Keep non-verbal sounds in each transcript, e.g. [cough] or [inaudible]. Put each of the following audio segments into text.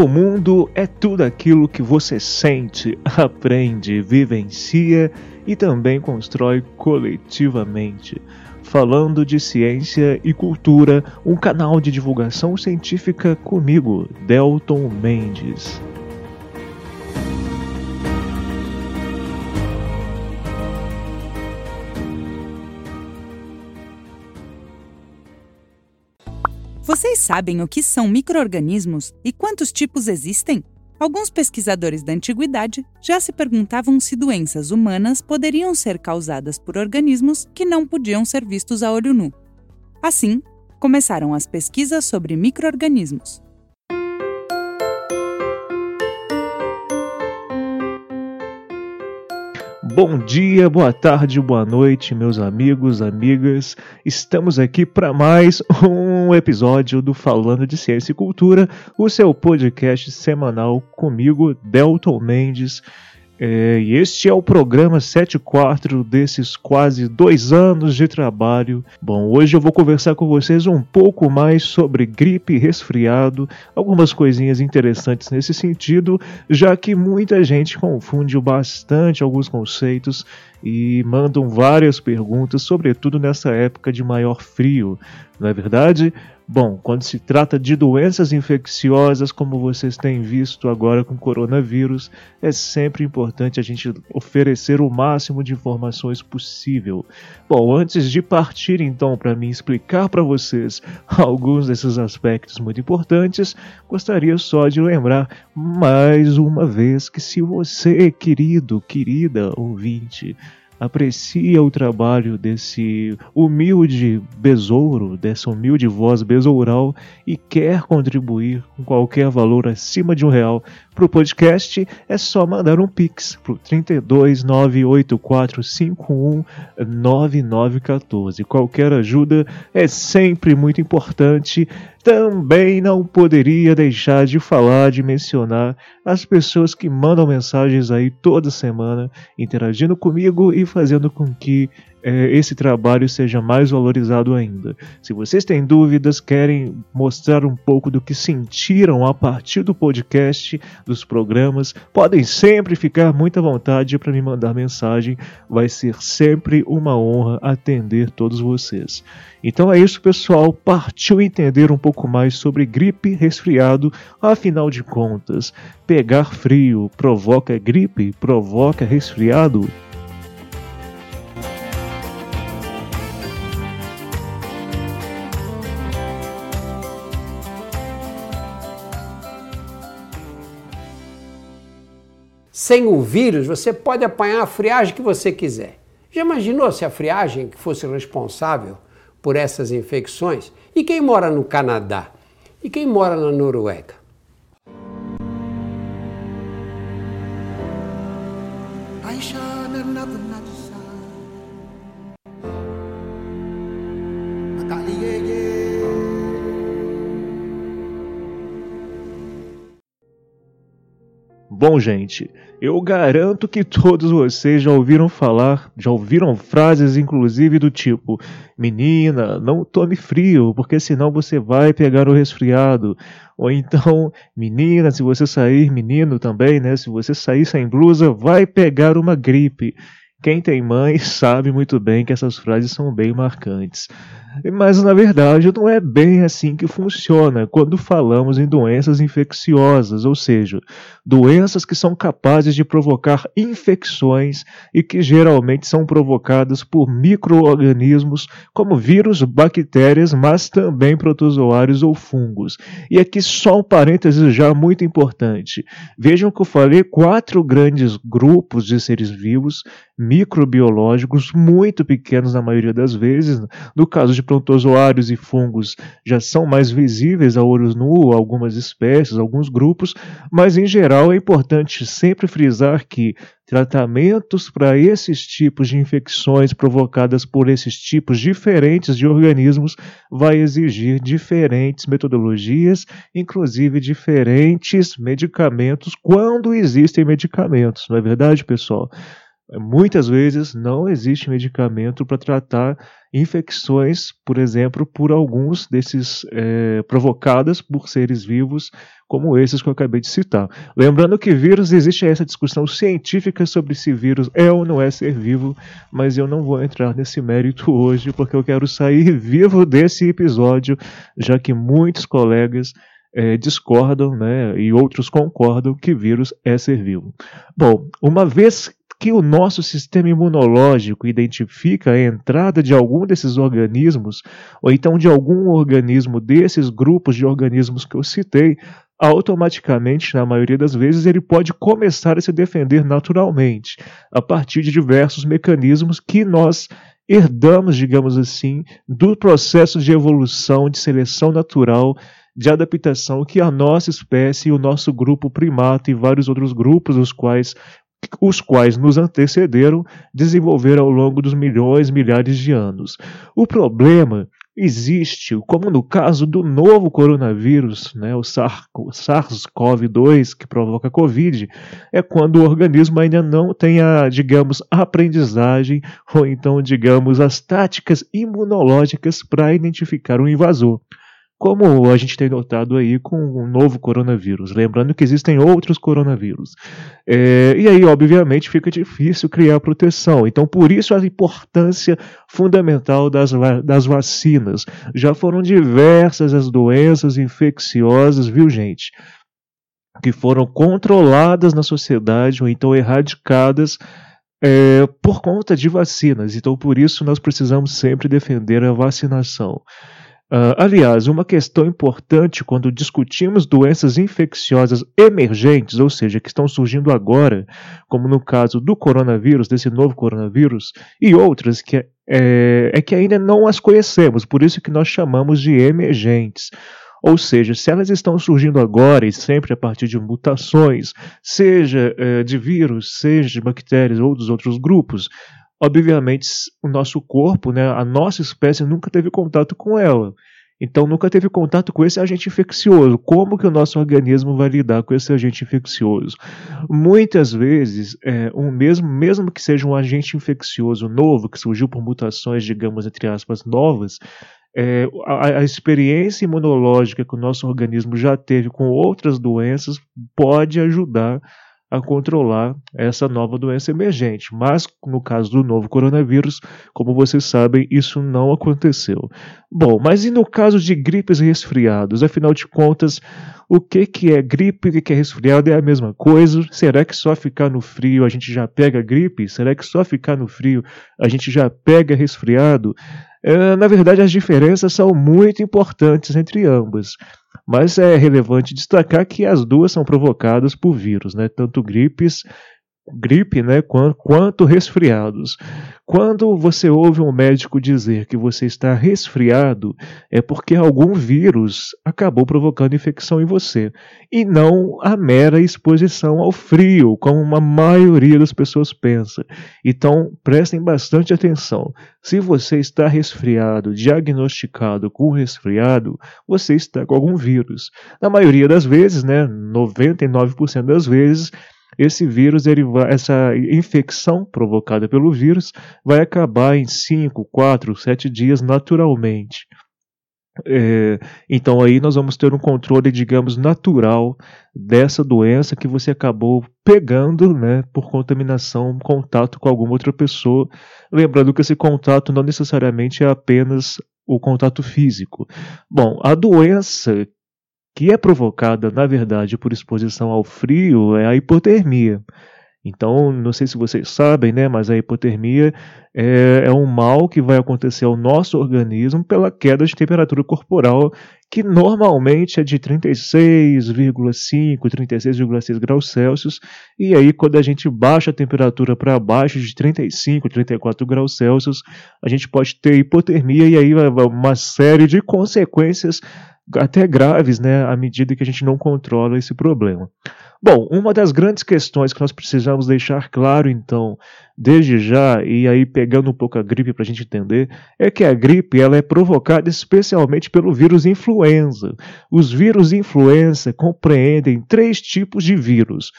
O mundo é tudo aquilo que você sente, [laughs] aprende, vivencia e também constrói coletivamente. Falando de ciência e cultura, um canal de divulgação científica comigo, Delton Mendes. Vocês sabem o que são microorganismos e quantos tipos existem? Alguns pesquisadores da antiguidade já se perguntavam se doenças humanas poderiam ser causadas por organismos que não podiam ser vistos a olho nu. Assim, começaram as pesquisas sobre microorganismos. Bom dia, boa tarde, boa noite, meus amigos, amigas. Estamos aqui para mais um episódio do Falando de Ciência e Cultura, o seu podcast semanal comigo, Delton Mendes. É, e este é o programa 74 desses quase dois anos de trabalho. Bom, hoje eu vou conversar com vocês um pouco mais sobre gripe e resfriado, algumas coisinhas interessantes nesse sentido, já que muita gente confunde bastante alguns conceitos e mandam várias perguntas, sobretudo nessa época de maior frio, não é verdade? Bom, quando se trata de doenças infecciosas, como vocês têm visto agora com o coronavírus, é sempre importante a gente oferecer o máximo de informações possível. Bom, antes de partir então para me explicar para vocês alguns desses aspectos muito importantes, gostaria só de lembrar mais uma vez que se você, querido, querida ouvinte, aprecia o trabalho desse humilde besouro, dessa humilde voz besoural e quer contribuir com qualquer valor acima de um real para o podcast, é só mandar um pix para o 32984519914. Qualquer ajuda é sempre muito importante também não poderia deixar de falar, de mencionar as pessoas que mandam mensagens aí toda semana, interagindo comigo e fazendo com que esse trabalho seja mais valorizado ainda. Se vocês têm dúvidas, querem mostrar um pouco do que sentiram a partir do podcast, dos programas, podem sempre ficar muito à vontade para me mandar mensagem. Vai ser sempre uma honra atender todos vocês. Então é isso, pessoal. Partiu entender um pouco mais sobre gripe, resfriado. Afinal de contas, pegar frio provoca gripe, provoca resfriado? Sem o vírus, você pode apanhar a friagem que você quiser. Já imaginou se a friagem que fosse responsável por essas infecções? E quem mora no Canadá? E quem mora na Noruega? Bom, gente, eu garanto que todos vocês já ouviram falar, já ouviram frases inclusive do tipo: Menina, não tome frio, porque senão você vai pegar o resfriado. Ou então, menina, se você sair, menino também, né? Se você sair sem blusa, vai pegar uma gripe. Quem tem mãe [laughs] sabe muito bem que essas frases são bem marcantes. Mas na verdade não é bem assim que funciona quando falamos em doenças infecciosas, ou seja, doenças que são capazes de provocar infecções e que geralmente são provocadas por microorganismos como vírus, bactérias, mas também protozoários ou fungos. E aqui só um parênteses já muito importante. Vejam que eu falei quatro grandes grupos de seres vivos microbiológicos muito pequenos na maioria das vezes. No caso de protozoários e fungos já são mais visíveis a olhos nu, algumas espécies, alguns grupos, mas em geral é importante sempre frisar que tratamentos para esses tipos de infecções provocadas por esses tipos diferentes de organismos vai exigir diferentes metodologias, inclusive diferentes medicamentos, quando existem medicamentos, não é verdade, pessoal? Muitas vezes não existe medicamento para tratar infecções, por exemplo, por alguns desses é, provocadas por seres vivos, como esses que eu acabei de citar. Lembrando que vírus existe essa discussão científica sobre se vírus é ou não é ser vivo, mas eu não vou entrar nesse mérito hoje porque eu quero sair vivo desse episódio, já que muitos colegas é, discordam, né, e outros concordam que vírus é ser vivo. Bom, uma vez que o nosso sistema imunológico identifica a entrada de algum desses organismos, ou então de algum organismo desses grupos de organismos que eu citei, automaticamente, na maioria das vezes, ele pode começar a se defender naturalmente, a partir de diversos mecanismos que nós herdamos, digamos assim, do processo de evolução, de seleção natural de adaptação que a nossa espécie o nosso grupo primata e vários outros grupos, os quais os quais nos antecederam, desenvolveram ao longo dos milhões, milhares de anos. O problema existe, como no caso do novo coronavírus, né, o SARS-CoV-2, que provoca Covid, é quando o organismo ainda não tem a, digamos, aprendizagem ou então, digamos, as táticas imunológicas para identificar um invasor como a gente tem notado aí com o novo coronavírus. Lembrando que existem outros coronavírus. É, e aí, obviamente, fica difícil criar proteção. Então, por isso a importância fundamental das, das vacinas. Já foram diversas as doenças infecciosas, viu, gente? Que foram controladas na sociedade ou então erradicadas. É, por conta de vacinas. Então, por isso, nós precisamos sempre defender a vacinação. Uh, aliás, uma questão importante quando discutimos doenças infecciosas emergentes, ou seja, que estão surgindo agora, como no caso do coronavírus, desse novo coronavírus, e outras que é, é que ainda não as conhecemos, por isso que nós chamamos de emergentes. Ou seja, se elas estão surgindo agora e sempre a partir de mutações, seja é, de vírus, seja de bactérias ou dos outros grupos, obviamente o nosso corpo, né, a nossa espécie nunca teve contato com ela. Então nunca teve contato com esse agente infeccioso. Como que o nosso organismo vai lidar com esse agente infeccioso? Muitas vezes, é, um mesmo, mesmo que seja um agente infeccioso novo, que surgiu por mutações, digamos, entre aspas, novas, é, a, a, experiência imunológica que o nosso organismo já teve com outras doenças pode ajudar a controlar essa nova doença emergente. Mas, no caso do novo coronavírus, como vocês sabem, isso não aconteceu. Bom, mas e no caso de gripes e resfriados? Afinal de contas, o que, que é gripe e o que é resfriado é a mesma coisa? Será que só ficar no frio a gente já pega gripe? Será que só ficar no frio a gente já pega resfriado? É, na verdade, as diferenças são muito importantes entre ambas. Mas é relevante destacar que as duas são provocadas por vírus, né? tanto gripes gripe, né, quanto resfriados. Quando você ouve um médico dizer que você está resfriado, é porque algum vírus acabou provocando infecção em você, e não a mera exposição ao frio, como a maioria das pessoas pensa. Então, prestem bastante atenção. Se você está resfriado, diagnosticado com resfriado, você está com algum vírus. Na maioria das vezes, né, 99% das vezes, esse vírus, ele vai, essa infecção provocada pelo vírus, vai acabar em 5, 4, 7 dias naturalmente. É, então aí nós vamos ter um controle, digamos, natural dessa doença que você acabou pegando, né, por contaminação, contato com alguma outra pessoa. Lembrando que esse contato não necessariamente é apenas o contato físico. Bom, a doença que é provocada, na verdade, por exposição ao frio é a hipotermia. Então, não sei se vocês sabem, né, mas a hipotermia é, é um mal que vai acontecer ao nosso organismo pela queda de temperatura corporal, que normalmente é de 36,5, 36,6 graus Celsius, e aí quando a gente baixa a temperatura para abaixo de 35, 34 graus Celsius, a gente pode ter hipotermia e aí uma série de consequências até graves, né, à medida que a gente não controla esse problema. Bom, uma das grandes questões que nós precisamos deixar claro, então, desde já, e aí pegando um pouco a gripe para a gente entender, é que a gripe ela é provocada especialmente pelo vírus influenza. Os vírus influenza compreendem três tipos de vírus.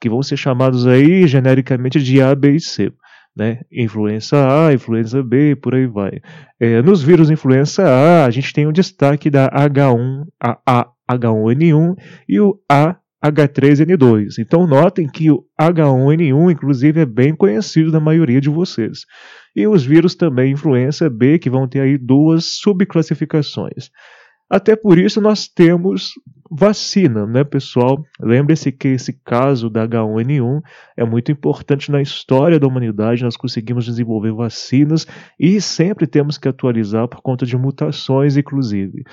que vão ser chamados aí genericamente de A, B e C. Né? Influenza A, influenza B, por aí vai. É, nos vírus influenza A, a gente tem um destaque da H1, a, a H1N1 e o A H3N2. Então notem que o H1N1, inclusive, é bem conhecido da maioria de vocês. E os vírus também influenza B, que vão ter aí duas subclassificações. Até por isso nós temos vacina, né, pessoal? Lembre-se que esse caso da H1N1 é muito importante na história da humanidade. Nós conseguimos desenvolver vacinas e sempre temos que atualizar por conta de mutações, inclusive.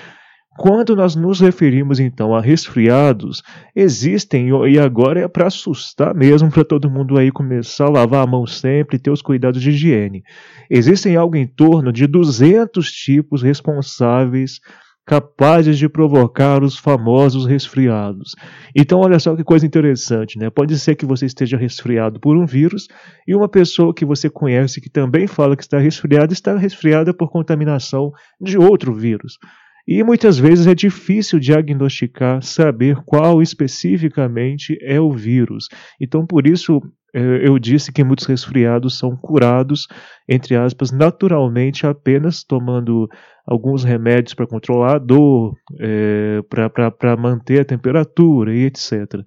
Quando nós nos referimos então a resfriados, existem, e agora é para assustar mesmo, para todo mundo aí começar a lavar a mão sempre ter os cuidados de higiene. Existem algo em torno de 200 tipos responsáveis capazes de provocar os famosos resfriados. Então, olha só que coisa interessante, né? Pode ser que você esteja resfriado por um vírus e uma pessoa que você conhece que também fala que está resfriada está resfriada por contaminação de outro vírus. E muitas vezes é difícil diagnosticar, saber qual especificamente é o vírus. Então, por isso, é, eu disse que muitos resfriados são curados, entre aspas, naturalmente, apenas tomando alguns remédios para controlar a dor, é, para manter a temperatura e etc.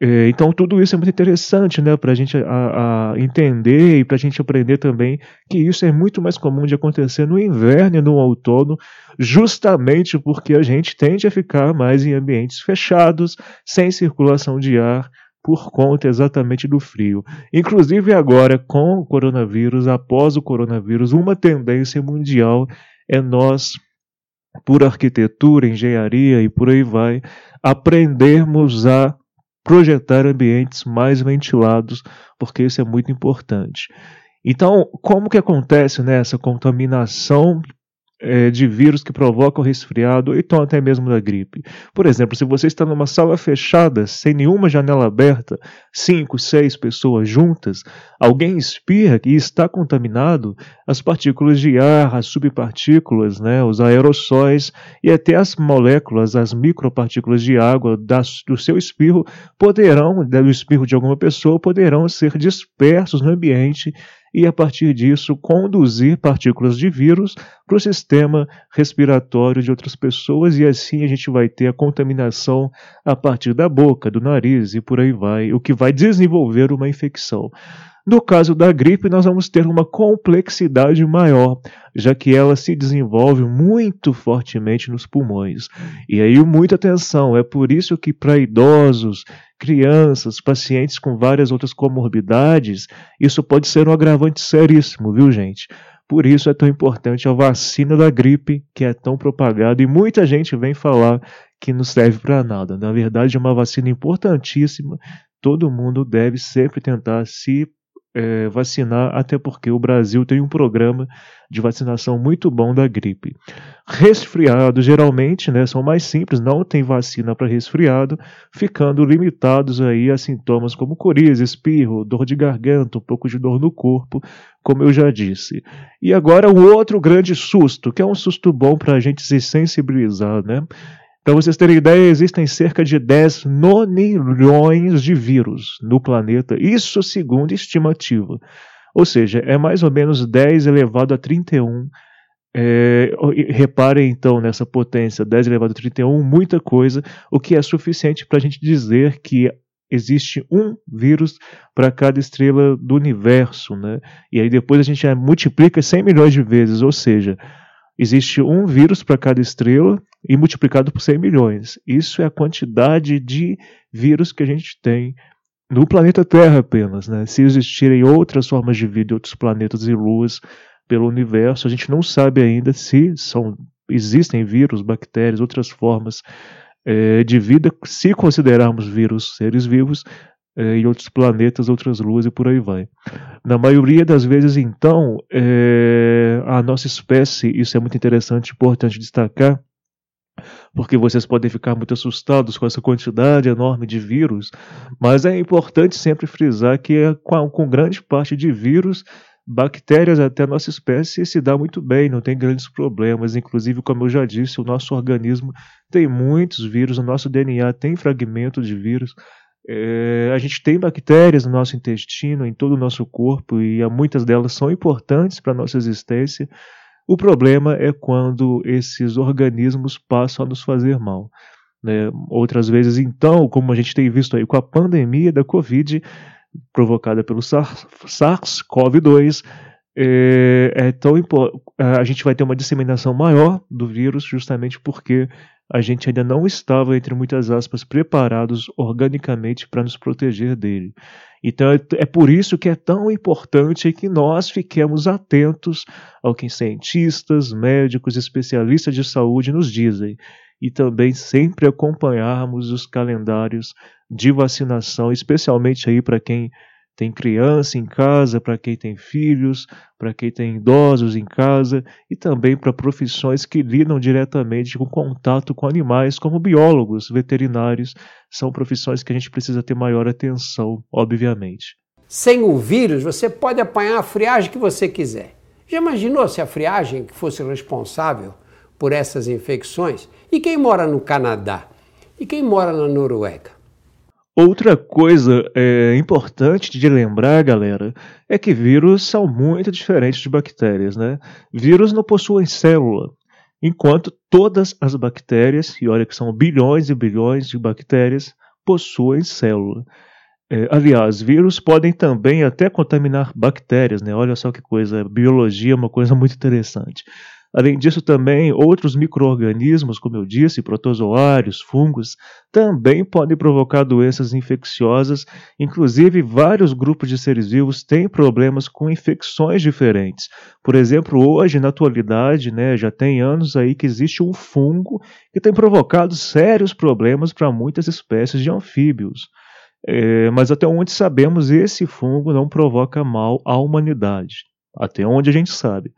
É, então tudo isso é muito interessante, né, para a gente entender e para a gente aprender também que isso é muito mais comum de acontecer no inverno e no outono, justamente porque a gente tende a ficar mais em ambientes fechados, sem circulação de ar, por conta exatamente do frio. Inclusive agora com o coronavírus, após o coronavírus, uma tendência mundial é nós por arquitetura, engenharia e por aí vai, aprendermos a projetar ambientes mais ventilados, porque isso é muito importante. Então, como que acontece nessa né, contaminação é, de vírus que provocam resfriado ou então até mesmo da gripe. Por exemplo, se você está numa sala fechada, sem nenhuma janela aberta, cinco, seis pessoas juntas, alguém espirra e está contaminado, as partículas de ar, as subpartículas, né, os aerossóis e até as moléculas, as micropartículas de água das, do seu espirro poderão, do espirro de alguma pessoa, poderão ser dispersos no ambiente e, a partir disso, conduzir partículas de vírus para o sistema respiratório de outras pessoas, e assim a gente vai ter a contaminação a partir da boca, do nariz e por aí vai, o que vai desenvolver uma infecção. No caso da gripe, nós vamos ter uma complexidade maior, já que ela se desenvolve muito fortemente nos pulmões. E aí, muita atenção, é por isso que para idosos, crianças, pacientes com várias outras comorbidades, isso pode ser um agravante seríssimo, viu, gente? Por isso é tão importante a vacina da gripe, que é tão propagada e muita gente vem falar que não serve para nada. Na verdade, é uma vacina importantíssima. Todo mundo deve sempre tentar se é, vacinar, até porque o Brasil tem um programa de vacinação muito bom da gripe. Resfriado, geralmente, né, são mais simples, não tem vacina para resfriado, ficando limitados aí a sintomas como coriza, espirro, dor de garganta, um pouco de dor no corpo, como eu já disse. E agora o outro grande susto, que é um susto bom para a gente se sensibilizar, né? Para vocês terem ideia, existem cerca de 10 nonilhões de vírus no planeta, isso segundo estimativa. Ou seja, é mais ou menos 10 elevado a 31. É, reparem então nessa potência, 10 elevado a 31, muita coisa, o que é suficiente para a gente dizer que existe um vírus para cada estrela do universo, né? E aí depois a gente multiplica 100 milhões de vezes, ou seja, existe um vírus para cada estrela e multiplicado por 100 milhões. Isso é a quantidade de vírus que a gente tem no planeta Terra apenas. Né? Se existirem outras formas de vida, outros planetas e luas pelo universo, a gente não sabe ainda se são, existem vírus, bactérias, outras formas é, de vida, se considerarmos vírus seres vivos, é, em outros planetas, outras luas e por aí vai. Na maioria das vezes, então, é, a nossa espécie, isso é muito interessante, importante destacar, porque vocês podem ficar muito assustados com essa quantidade enorme de vírus, mas é importante sempre frisar que é com, com grande parte de vírus, bactérias até a nossa espécie se dá muito bem, não tem grandes problemas. Inclusive, como eu já disse, o nosso organismo tem muitos vírus, o nosso DNA tem fragmentos de vírus. É, a gente tem bactérias no nosso intestino, em todo o nosso corpo, e muitas delas são importantes para a nossa existência. O problema é quando esses organismos passam a nos fazer mal. Né? Outras vezes, então, como a gente tem visto aí com a pandemia da Covid, provocada pelo SARS-CoV-2, é, é, tão a gente vai ter uma disseminação maior do vírus justamente porque a gente ainda não estava, entre muitas aspas, preparados organicamente para nos proteger dele. Então é, por isso que é tão importante que nós fiquemos atentos ao que cientistas, médicos, especialistas de saúde nos dizem e também sempre acompanharmos os calendários de vacinação, especialmente aí para quem tem criança em casa, para quem tem filhos, para quem tem idosos em casa e também para profissões que lidam diretamente com contato com animais, como biólogos, veterinários, são profissões que a gente precisa ter maior atenção, obviamente. Sem o vírus, você pode apanhar a friagem que você quiser. Já imaginou se a friagem que fosse responsável por essas infecções? E quem mora no Canadá? E quem mora na Noruega? Outra coisa é, importante de lembrar, galera, é que vírus são muito diferentes de bactérias, né? Vírus não possuem célula, enquanto todas as bactérias, e olha que são bilhões e bilhões de bactérias, possuem célula. É, aliás, vírus podem também até contaminar bactérias, né? Olha só que coisa, biologia é uma coisa muito interessante. Além disso, também outros micro-organismos, como eu disse, protozoários, fungos, também podem provocar doenças infecciosas. Inclusive, vários grupos de seres vivos têm problemas com infecções diferentes. Por exemplo, hoje, na atualidade, né, já tem anos aí que existe um fungo que tem provocado sérios problemas para muitas espécies de anfíbios. É, mas até onde sabemos, esse fungo não provoca mal à humanidade. Até onde a gente sabe.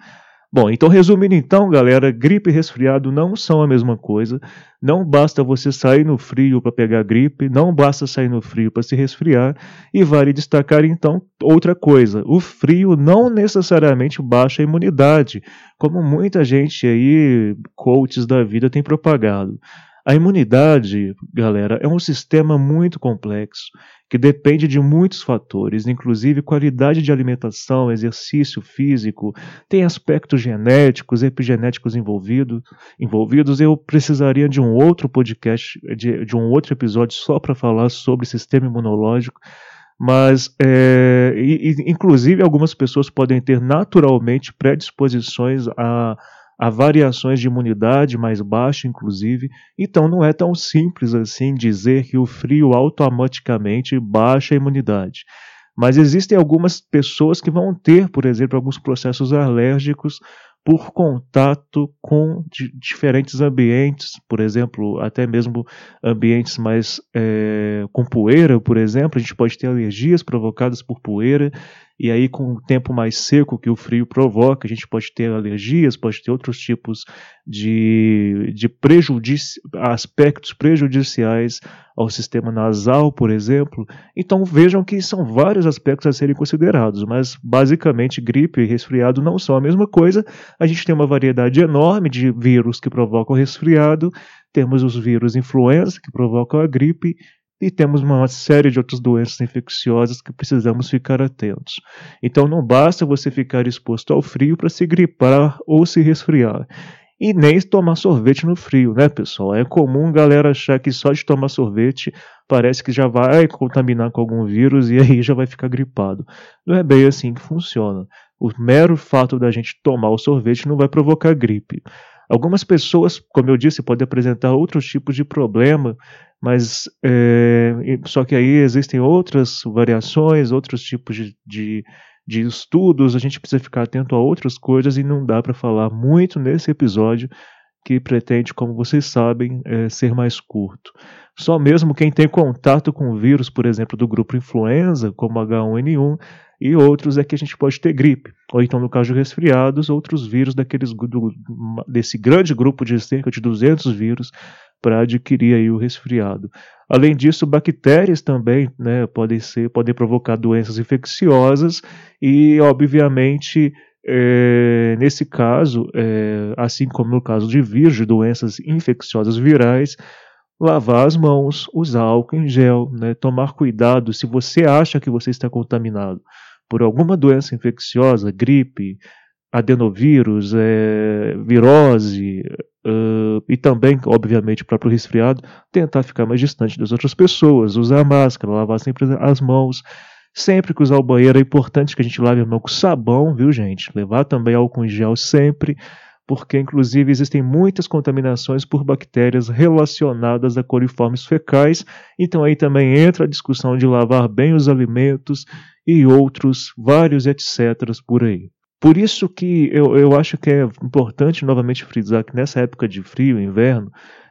Bom, então resumindo então, galera, gripe e resfriado não são a mesma coisa. Não basta você sair no frio para pegar gripe, não basta sair no frio para se resfriar. E vale destacar então outra coisa: o frio não necessariamente baixa a imunidade, como muita gente aí, coaches da vida, tem propagado. A imunidade, galera, é um sistema muito complexo que depende de muitos fatores, inclusive qualidade de alimentação, exercício físico, tem aspectos genéticos, epigenéticos envolvido, envolvidos. Eu precisaria de um outro podcast, de, de um outro episódio só para falar sobre sistema imunológico. Mas, é, e, inclusive, algumas pessoas podem ter naturalmente predisposições a Há variações de imunidade mais baixa, inclusive, então não é tão simples assim dizer que o frio automaticamente baixa a imunidade. Mas existem algumas pessoas que vão ter, por exemplo, alguns processos alérgicos por contato com diferentes ambientes, por exemplo, até mesmo ambientes mais é, com poeira, por exemplo, a gente pode ter alergias provocadas por poeira e aí, com o tempo mais seco que o frio provoca, a gente pode ter alergias, pode ter outros tipos de, de prejudici aspectos prejudiciais ao sistema nasal, por exemplo. Então, vejam que são vários aspectos a serem considerados, mas basicamente gripe e resfriado não são a mesma coisa. A gente tem uma variedade enorme de vírus que provocam resfriado, temos os vírus influenza que provocam a gripe e temos uma série de outras doenças infecciosas que precisamos ficar atentos. Então não basta você ficar exposto ao frio para se gripar ou se resfriar. E nem tomar sorvete no frio, né, pessoal? É comum galera achar que só de tomar sorvete parece que já vai contaminar com algum vírus e aí já vai ficar gripado. Não é bem assim que funciona. O mero fato da gente tomar o sorvete não vai provocar gripe. Algumas pessoas, como eu disse, podem apresentar outros tipos de problema, mas é, só que aí existem outras variações, outros tipos de, de, de estudos, a gente precisa ficar atento a outras coisas e não dá para falar muito nesse episódio que pretende, como vocês sabem, é, ser mais curto. Só mesmo quem tem contato com o vírus, por exemplo, do grupo influenza, como H1N1, e outros é que a gente pode ter gripe, ou então, no caso de resfriados, outros vírus daqueles, do, desse grande grupo de cerca de 200 vírus para adquirir aí o resfriado. Além disso, bactérias também né, podem, ser, podem provocar doenças infecciosas e, obviamente, é, nesse caso, é, assim como no caso de vírus, de doenças infecciosas virais, lavar as mãos, usar álcool em gel, né, tomar cuidado se você acha que você está contaminado por alguma doença infecciosa, gripe, adenovírus, é, virose uh, e também, obviamente, o próprio resfriado, tentar ficar mais distante das outras pessoas, usar máscara, lavar sempre as mãos. Sempre que usar o banheiro é importante que a gente lave a mão com sabão, viu, gente? Levar também álcool em gel sempre porque inclusive existem muitas contaminações por bactérias relacionadas a coliformes fecais, então aí também entra a discussão de lavar bem os alimentos e outros vários etc por aí. Por isso que eu, eu acho que é importante novamente frisar que nessa época de frio, inverno,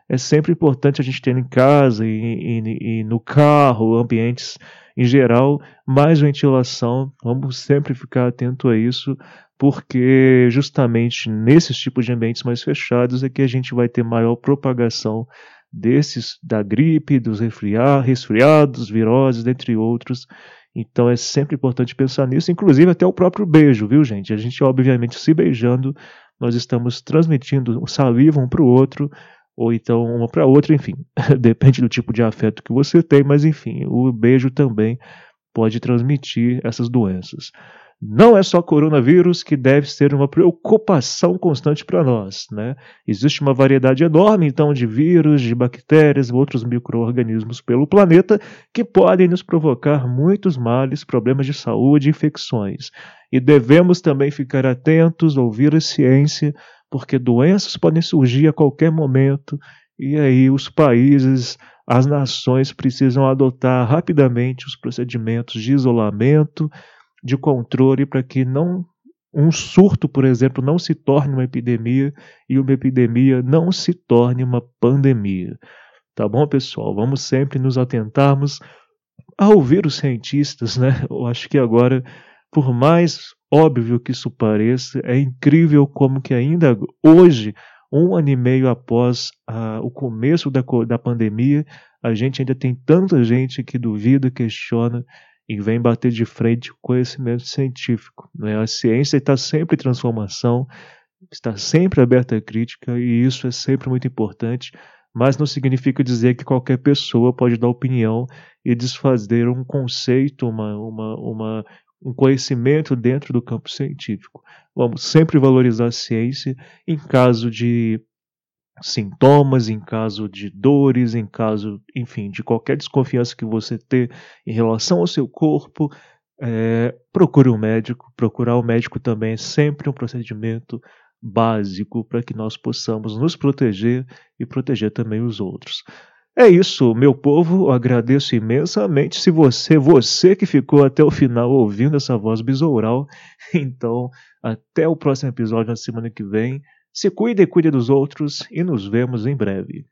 é sempre importante a gente ter em casa e, e, e no carro, ambientes em geral, mais ventilação. Vamos sempre ficar atento a isso, porque justamente nesses tipos de ambientes mais fechados é que a gente vai ter maior propagação desses da gripe, dos resfriados, viroses, entre outros. Então é sempre importante pensar nisso, inclusive até o próprio beijo, viu, gente? A gente obviamente se beijando, nós estamos transmitindo saliva um para o outro, ou então uma para outra, enfim, [laughs] depende do tipo de afeto que você tem, mas enfim, o beijo também pode transmitir essas doenças. Não é só coronavírus que deve ser uma preocupação constante para nós. Né? Existe uma variedade enorme, então, de vírus, de bactérias e outros micro-organismos pelo planeta que podem nos provocar muitos males, problemas de saúde, infecções. E devemos também ficar atentos, ouvir a ciência, porque doenças podem surgir a qualquer momento e aí os países, as nações precisam adotar rapidamente os procedimentos de isolamento de controle para que não um surto, por exemplo, não se torne uma epidemia e uma epidemia não se torne uma pandemia. Tá bom, pessoal? Vamos sempre nos atentarmos a ouvir os cientistas, né? Eu acho que agora, por mais óbvio que isso pareça, é incrível como que ainda hoje, um ano e meio após ah, o começo da, da pandemia, a gente ainda tem tanta gente que duvida, questiona e vem bater de frente com o conhecimento científico. Né? A ciência está sempre em transformação, está sempre aberta à crítica e isso é sempre muito importante, mas não significa dizer que qualquer pessoa pode dar opinião e desfazer um conceito, uma, uma, uma, um conhecimento dentro do campo científico. Vamos sempre valorizar a ciência em caso de sintomas, em caso de dores, em caso, enfim, de qualquer desconfiança que você ter em relação ao seu corpo, é, procure um médico. Procurar um médico também é sempre um procedimento básico para que nós possamos nos proteger e proteger também os outros. É isso, meu povo, eu agradeço imensamente se você, você que ficou até o final ouvindo essa voz besoural. [laughs] Então, até o próximo episódio na semana que vem. Se cuide e cuide dos outros e nos vemos em breve.